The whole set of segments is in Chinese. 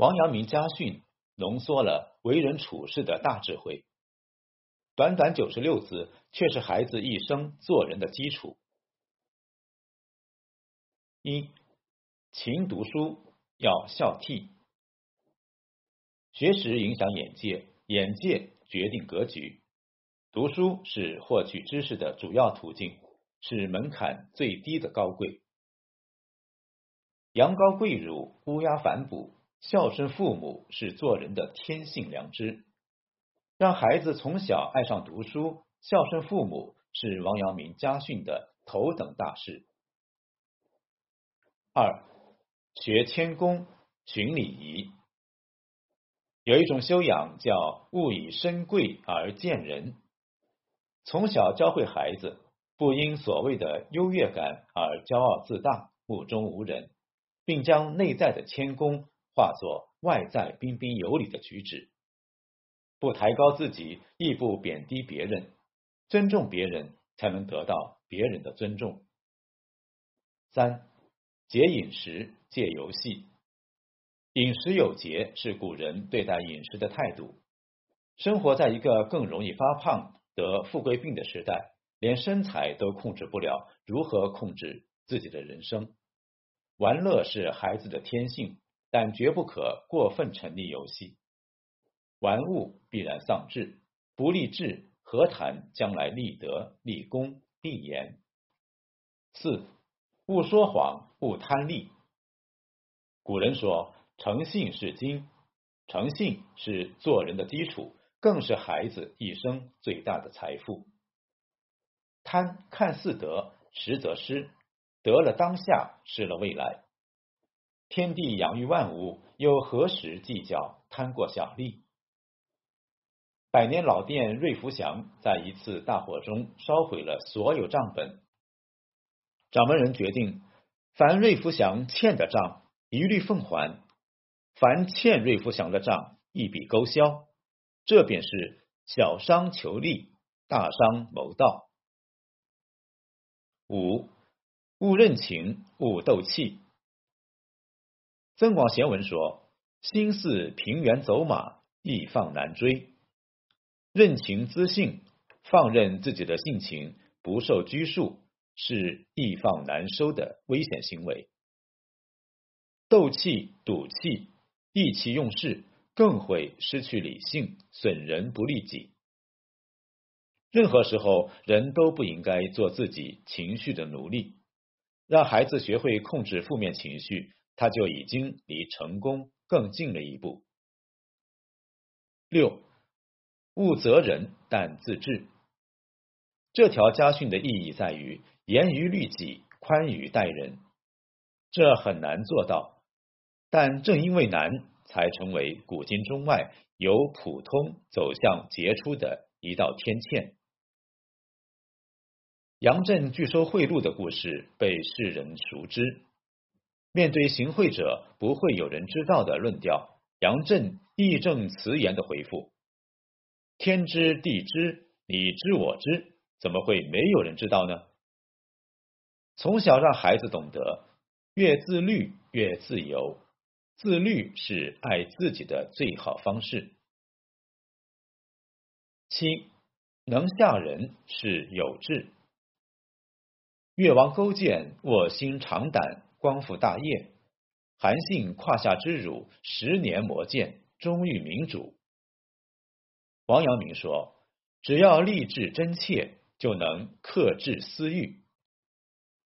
王阳明家训浓缩了为人处事的大智慧，短短九十六字，却是孩子一生做人的基础。一，勤读书，要孝悌。学识影响眼界，眼界决定格局。读书是获取知识的主要途径，是门槛最低的高贵。羊羔跪乳，乌鸦反哺。孝顺父母是做人的天性良知，让孩子从小爱上读书，孝顺父母是王阳明家训的头等大事。二，学谦恭，循礼仪。有一种修养叫勿以身贵而贱人，从小教会孩子不因所谓的优越感而骄傲自大、目中无人，并将内在的谦恭。化作外在彬彬有礼的举止，不抬高自己，亦不贬低别人，尊重别人，才能得到别人的尊重。三节饮食，戒游戏。饮食有节是古人对待饮食的态度。生活在一个更容易发胖、得富贵病的时代，连身材都控制不了，如何控制自己的人生？玩乐是孩子的天性。但绝不可过分沉溺游戏，玩物必然丧志，不立志何谈将来立德、立功、立言？四，勿说谎，勿贪利。古人说：“诚信是金，诚信是做人的基础，更是孩子一生最大的财富。贪看似得，实则失，得了当下，失了未来。”天地养育万物，又何时计较贪过小利？百年老店瑞福祥在一次大火中烧毁了所有账本。掌门人决定，凡瑞福祥欠的账一律奉还，凡欠瑞福祥的账一笔勾销。这便是小商求利，大商谋道。五，勿任情，勿斗气。增广贤文说：“心似平原走马，易放难追。任情滋性，放任自己的性情，不受拘束，是易放难收的危险行为。斗气、赌气、意气用事，更会失去理性，损人不利己。任何时候，人都不应该做自己情绪的奴隶。让孩子学会控制负面情绪。”他就已经离成功更近了一步。六，勿责人，但自治。这条家训的意义在于严于律己，宽于待人。这很难做到，但正因为难，才成为古今中外由普通走向杰出的一道天堑。杨震拒收贿赂的故事被世人熟知。面对行贿者不会有人知道的论调，杨震义正辞严的回复：“天知地知，你知我知，怎么会没有人知道呢？”从小让孩子懂得，越自律越自由，自律是爱自己的最好方式。七，能下人是有志。越王勾践卧薪尝胆。光复大业，韩信胯下之辱，十年磨剑，终遇明主。王阳明说：“只要立志真切，就能克制私欲。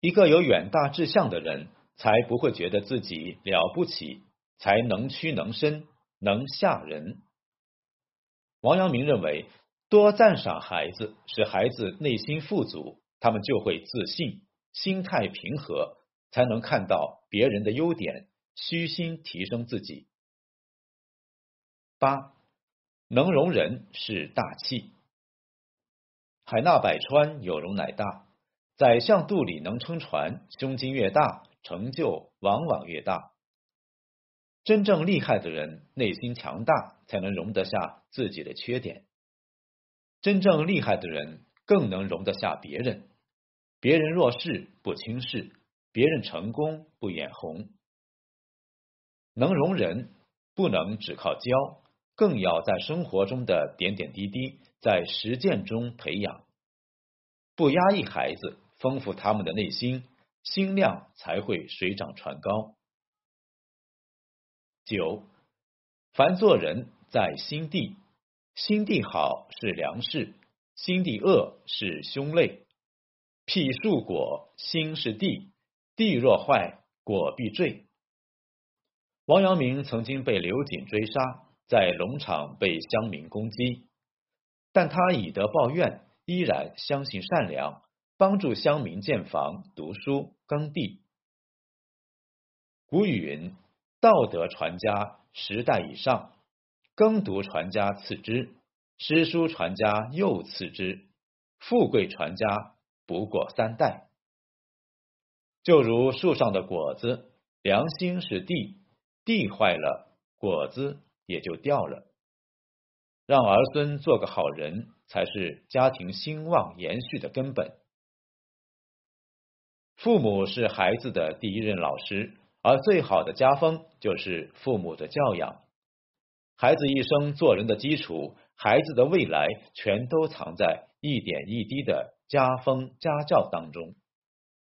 一个有远大志向的人，才不会觉得自己了不起，才能屈能伸，能吓人。”王阳明认为，多赞赏孩子，使孩子内心富足，他们就会自信，心态平和。才能看到别人的优点，虚心提升自己。八，能容人是大气。海纳百川，有容乃大。宰相肚里能撑船，胸襟越大，成就往往越大。真正厉害的人，内心强大，才能容得下自己的缺点。真正厉害的人，更能容得下别人。别人若是不轻视。别人成功不眼红，能容人，不能只靠教，更要在生活中的点点滴滴，在实践中培养。不压抑孩子，丰富他们的内心，心量才会水涨船高。九，凡做人在心地，心地好是良事，心地恶是凶类。辟树果，心是地，地若坏，果必坠。王阳明曾经被刘瑾追杀，在农场被乡民攻击，但他以德报怨，依然相信善良，帮助乡民建房、读书、耕地。古语云：“道德传家十代以上，耕读传家次之，诗书传家又次之，富贵传家不过三代。”就如树上的果子，良心是地，地坏了，果子也就掉了。让儿孙做个好人，才是家庭兴旺延续的根本。父母是孩子的第一任老师，而最好的家风就是父母的教养。孩子一生做人的基础，孩子的未来，全都藏在一点一滴的家风家教当中。